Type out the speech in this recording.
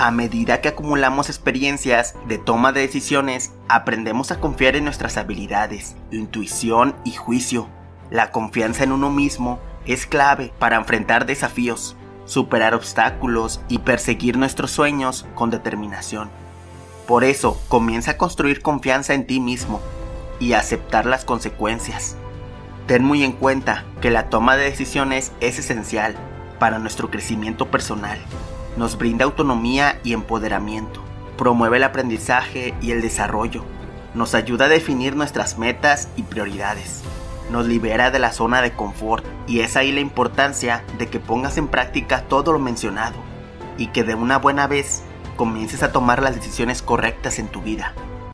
A medida que acumulamos experiencias de toma de decisiones, aprendemos a confiar en nuestras habilidades, intuición y juicio. La confianza en uno mismo es clave para enfrentar desafíos, superar obstáculos y perseguir nuestros sueños con determinación. Por eso, comienza a construir confianza en ti mismo y aceptar las consecuencias. Ten muy en cuenta que la toma de decisiones es esencial para nuestro crecimiento personal nos brinda autonomía y empoderamiento, promueve el aprendizaje y el desarrollo, nos ayuda a definir nuestras metas y prioridades, nos libera de la zona de confort y es ahí la importancia de que pongas en práctica todo lo mencionado y que de una buena vez comiences a tomar las decisiones correctas en tu vida.